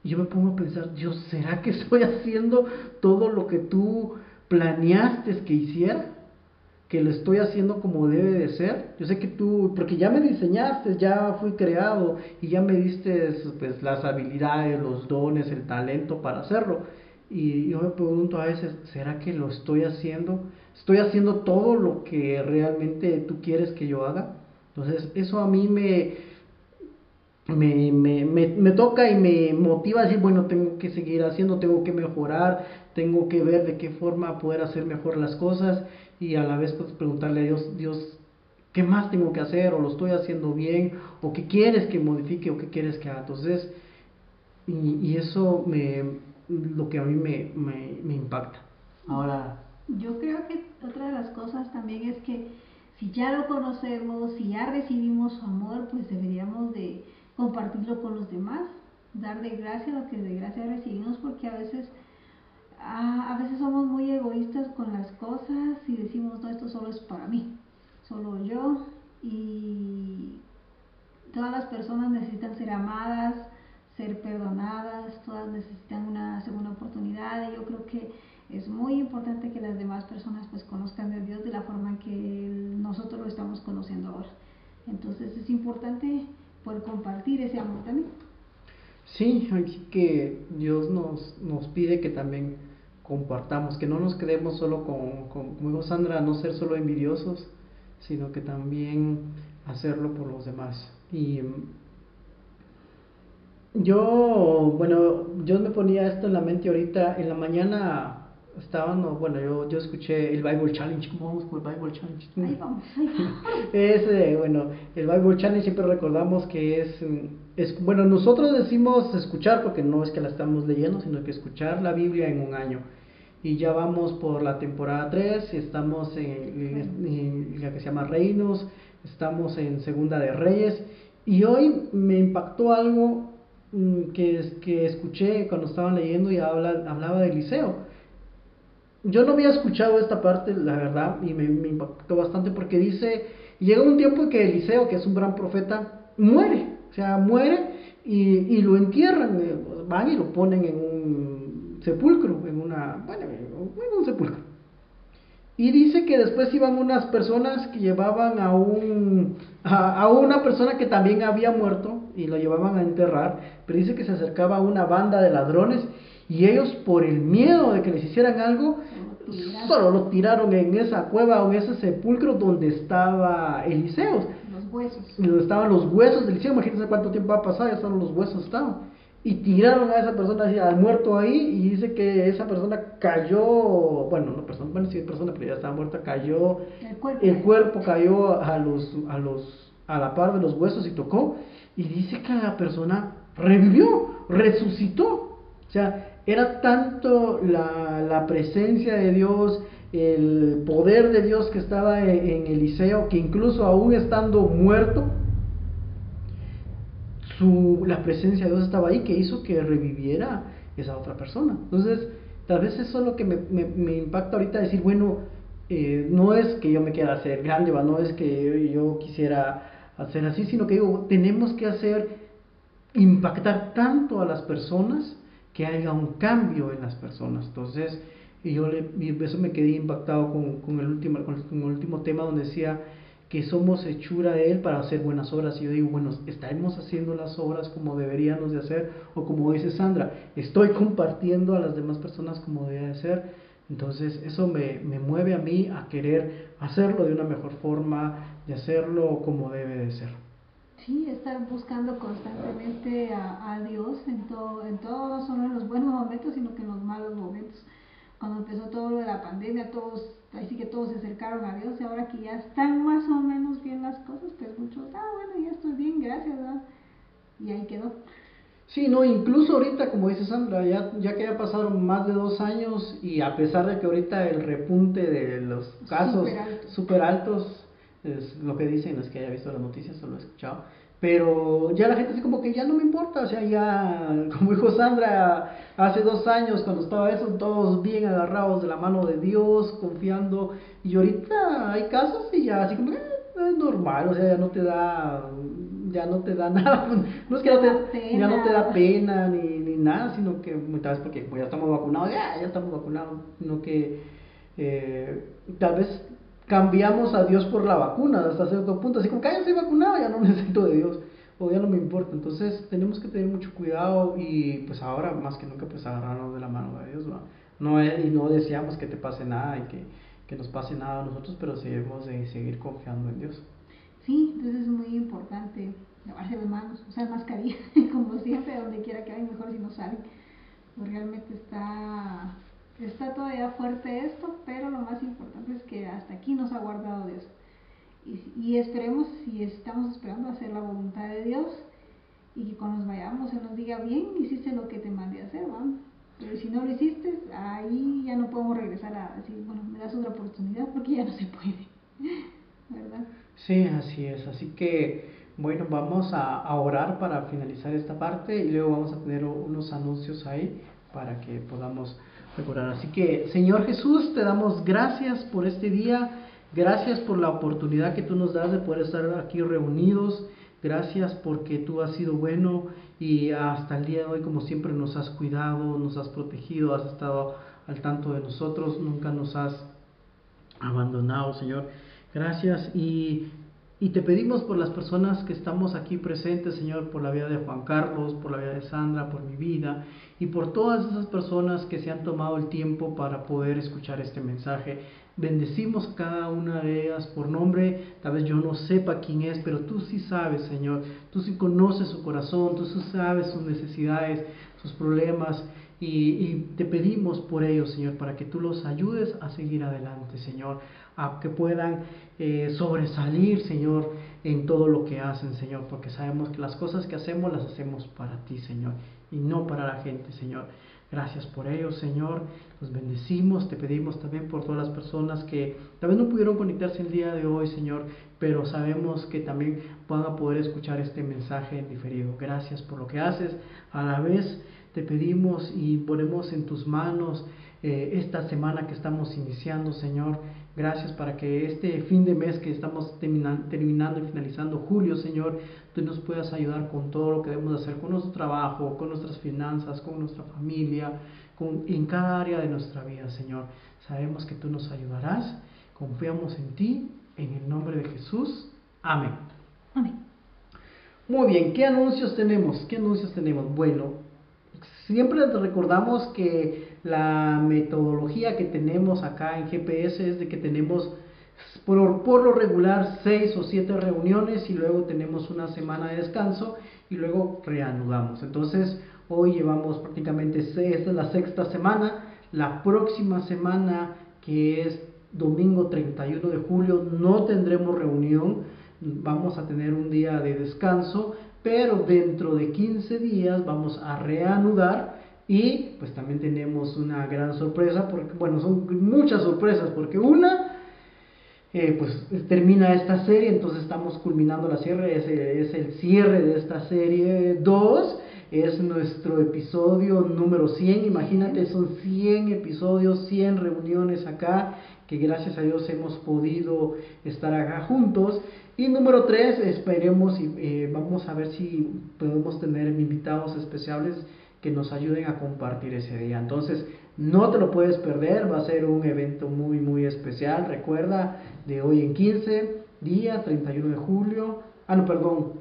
Y yo me pongo a pensar, Dios, ¿será que estoy haciendo todo lo que tú planeaste que hiciera? Que lo estoy haciendo como debe de ser. Yo sé que tú, porque ya me diseñaste, ya fui creado y ya me diste pues, las habilidades, los dones, el talento para hacerlo. Y yo me pregunto a veces, ¿será que lo estoy haciendo? ¿Estoy haciendo todo lo que realmente tú quieres que yo haga? Entonces, eso a mí me, me, me, me, toca y me motiva a decir, bueno, tengo que seguir haciendo, tengo que mejorar, tengo que ver de qué forma poder hacer mejor las cosas y a la vez pues preguntarle a Dios, Dios, ¿qué más tengo que hacer? ¿O lo estoy haciendo bien? ¿O qué quieres que modifique? ¿O qué quieres que haga? Entonces, y, y eso me, lo que a mí me, me, me impacta. Ahora... Yo creo que otra de las cosas también es que si ya lo conocemos, si ya recibimos su amor, pues deberíamos de compartirlo con los demás, dar de gracia lo que de gracia recibimos, porque a veces, a, veces somos muy egoístas con las cosas y decimos, no, esto solo es para mí, solo yo, y todas las personas necesitan ser amadas, ser perdonadas, todas necesitan una segunda oportunidad y yo creo que es muy importante que las demás personas pues conozcan de Dios de la forma que nosotros lo estamos conociendo ahora. Entonces es importante por compartir ese amor también. Sí, así que Dios nos, nos pide que también compartamos, que no nos quedemos solo con, con, como dijo Sandra, no ser solo envidiosos, sino que también hacerlo por los demás. Y yo, bueno, yo me ponía esto en la mente ahorita, en la mañana estaban, bueno, yo, yo escuché el Bible Challenge, ¿cómo vamos con el Bible Challenge? Ahí vamos, ahí vamos. (laughs) es, eh, bueno, el Bible Challenge siempre recordamos que es, es, bueno, nosotros decimos escuchar porque no es que la estamos leyendo, sino que escuchar la Biblia en un año. Y ya vamos por la temporada 3, estamos en, en la que se llama Reinos, estamos en Segunda de Reyes, y hoy me impactó algo mm, que, que escuché cuando estaban leyendo y habla, hablaba de Eliseo yo no había escuchado esta parte, la verdad, y me, impactó bastante porque dice, llega un tiempo que Eliseo, que es un gran profeta, muere, o sea, muere y, y lo entierran, eh, van y lo ponen en un sepulcro, en una, bueno, en un sepulcro. Y dice que después iban unas personas que llevaban a, un, a, a, una persona que también había muerto y lo llevaban a enterrar, pero dice que se acercaba una banda de ladrones y ellos por el miedo de que les hicieran algo, solo lo tiraron en esa cueva o en ese sepulcro donde estaba Eliseo. Los huesos. Donde estaban los huesos de Eliseo, imagínense cuánto tiempo ha pasado, ya estaban los huesos estaban. Y tiraron a esa persona al muerto ahí, y dice que esa persona cayó, bueno, no persona, bueno, sí persona, pero ya estaba muerta, cayó, el cuerpo, el cuerpo cayó a los, a los, a la par de los huesos y tocó, y dice que la persona revivió, resucitó. O sea, era tanto la, la, presencia de Dios, el poder de Dios que estaba en, Eliseo, que incluso aún estando muerto, su, la presencia de Dios estaba ahí, que hizo que reviviera esa otra persona. Entonces, tal vez eso es lo que me, me, impacta ahorita, decir, bueno, eh, no es que yo me quiera hacer grande, no es que yo quisiera hacer así, sino que digo, tenemos que hacer, impactar tanto a las personas, que un cambio en las personas. Entonces, y yo le, eso me quedé impactado con, el último, con el último tema donde decía que somos hechura de Él para hacer buenas obras. Y yo digo, bueno, ¿estaremos haciendo las obras como deberíamos de hacer? O como dice Sandra, ¿estoy compartiendo a las demás personas como debería de ser? Entonces eso me, me mueve a mí a querer hacerlo de una mejor forma, de hacerlo como debe de ser. Sí, estar buscando constantemente a, a Dios en todo, en todo, no solo en los buenos momentos, sino que en los malos momentos. Cuando empezó todo lo de la pandemia, todos, ahí sí que todos se acercaron a Dios y ahora que ya están más o menos bien las cosas, pues muchos, ah, bueno, ya estoy bien, gracias, ¿verdad? Y ahí quedó. Sí, no, incluso ahorita, como dice Sandra, ya, ya que ya pasaron más de dos años y a pesar de que ahorita el repunte de los casos súper altos es lo que dicen, no es que haya visto las noticias, solo he escuchado. Pero ya la gente así como que ya no me importa, o sea, ya, (laughs) como dijo Sandra, hace dos años cuando estaba eso, todos bien agarrados de la mano de Dios, confiando, y ahorita hay casos y ya así como eh, es normal, o sea, ya no te da, ya no te da (laughs) nada, no es que no te, ya no te da pena ni, ni nada, sino que tal vez porque pues, ya estamos vacunados, ya, ya estamos vacunados, sino que eh, tal vez cambiamos a Dios por la vacuna hasta cierto punto, así como que ya estoy vacunado, ya no (laughs) necesito de Dios, o ya no me importa. Entonces tenemos que tener mucho cuidado y pues ahora más que nunca pues agarrarnos de la mano de Dios, No, y no deseamos que te pase nada y que, que nos pase nada a nosotros, pero debemos de seguir confiando en Dios. Sí, entonces es muy importante lavarse las manos, usar mascarilla, (laughs) como siempre, donde quiera que vayan, mejor si no salen. Realmente está Está todavía fuerte esto, pero lo más importante es que hasta aquí nos ha guardado Dios. Y, esperemos, si estamos esperando hacer la voluntad de Dios, y que cuando nos vayamos se nos diga, bien, hiciste lo que te mandé hacer, ¿no? Pero si no lo hiciste, ahí ya no podemos regresar a decir, bueno, me das otra oportunidad porque ya no se puede, (laughs) ¿verdad? Sí, así es. Así que, bueno, vamos a orar para finalizar esta parte y luego vamos a tener unos anuncios ahí para que podamos Así que, Señor Jesús, te damos gracias por este día, gracias por la oportunidad que tú nos das de poder estar aquí reunidos, gracias porque tú has sido bueno y hasta el día de hoy, como siempre, nos has cuidado, nos has protegido, has estado al tanto de nosotros, nunca nos has abandonado, Señor. Gracias y y te pedimos por las personas que estamos aquí presentes, Señor, por la vida de Juan Carlos, por la vida de Sandra, por mi vida y por todas esas personas que se han tomado el tiempo para poder escuchar este mensaje. Bendecimos cada una de ellas por nombre. Tal vez yo no sepa quién es, pero tú sí sabes, Señor. Tú sí conoces su corazón, tú sí sabes sus necesidades, sus problemas. Y, te pedimos por ellos, Señor, para que tú los ayudes a seguir adelante, Señor, a que puedan eh, sobresalir, Señor, en todo lo que hacen, Señor, porque sabemos que las cosas que hacemos las hacemos para ti, Señor, y no para la gente, Señor. Gracias por ello, Señor. Los bendecimos. Te pedimos también por todas las personas que también no pudieron conectarse el día de hoy, Señor, pero sabemos que también van a poder escuchar este mensaje en diferido. Gracias por lo que haces. A la vez te pedimos y ponemos en tus manos eh, esta semana que estamos iniciando, Señor. Gracias para que este fin de mes que estamos terminando y finalizando julio, Señor, tú nos puedas ayudar con todo lo que debemos hacer, con nuestro trabajo, con nuestras finanzas, con nuestra familia, con, en cada área de nuestra vida, Señor. Sabemos que tú nos ayudarás, confiamos en ti, en el nombre de Jesús. Amén. Amén. Muy bien, ¿qué anuncios tenemos? ¿Qué anuncios tenemos? Bueno, siempre recordamos que la metodología que tenemos acá en GPS es de que tenemos por, lo regular seis o siete reuniones y luego tenemos una semana de descanso y luego reanudamos. Entonces hoy llevamos prácticamente, esta es la sexta semana, la próxima semana que es domingo 31 de julio no tendremos reunión, vamos a tener un día de descanso, pero dentro de 15 días vamos a reanudar y pues también tenemos una gran sorpresa, porque bueno, son muchas sorpresas, porque una, eh, pues termina esta serie, entonces estamos culminando la serie, es, es el cierre de esta serie. Dos, es nuestro episodio número 100, imagínate, son 100 episodios, 100 reuniones acá, que gracias a Dios hemos podido estar acá juntos. Y número 3, esperemos y eh, vamos a ver si podemos tener invitados especiales que nos ayuden a compartir ese día. Entonces, no te lo puedes perder, va a ser un evento muy, muy especial. Recuerda, de hoy en 15, día, 31 de julio. Ah, no, perdón.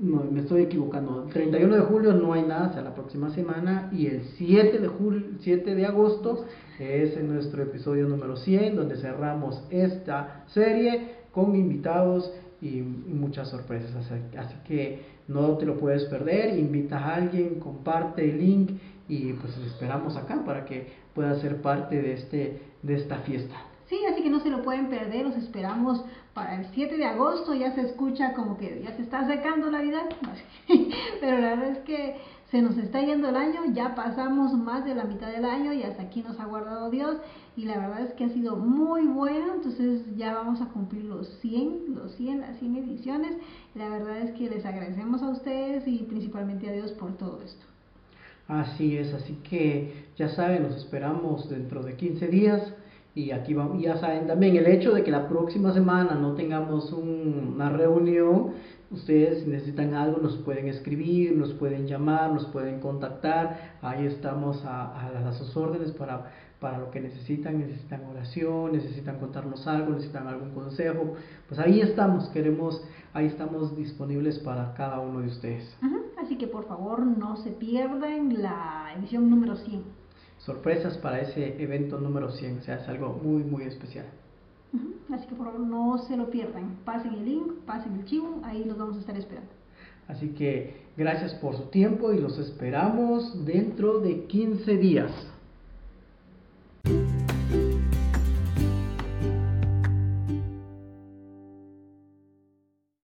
No, me estoy equivocando. 31 de julio no hay nada hasta la próxima semana y el 7 de, julio, 7 de agosto es nuestro episodio número 100 donde cerramos esta serie con invitados y, muchas sorpresas. Así, que no te lo puedes perder, invita a alguien, comparte el link y pues esperamos acá para que pueda ser parte de, este, de esta fiesta. Sí, así que no se lo pueden perder, los esperamos para el 7 de agosto, ya se escucha como que ya se está acercando la vida, (laughs) pero la verdad es que se nos está yendo el año, ya pasamos más de la mitad del año y hasta aquí nos ha guardado Dios y la verdad es que ha sido muy bueno, entonces ya vamos a cumplir los 100, los 100, las 100 ediciones, la verdad es que les agradecemos a ustedes y principalmente a Dios por todo esto. Así es, así que ya saben, nos esperamos dentro de 15 días y aquí vamos, ya saben también el hecho de que la próxima semana no tengamos una reunión, ustedes si necesitan algo nos pueden escribir, nos pueden llamar, nos pueden contactar, ahí estamos a, a, sus órdenes para, para lo que necesitan, necesitan oración, necesitan contarnos algo, necesitan algún consejo, pues ahí estamos, queremos, ahí estamos disponibles para cada uno de ustedes. Así que por favor no se pierdan la edición número 100 sorpresas para ese evento número 100. O sea, es algo muy, muy especial. Así que por favor no se lo pierdan. Pasen el link, pasen el chivo, ahí los vamos a estar esperando. Así que gracias por su tiempo y los esperamos dentro de 15 días.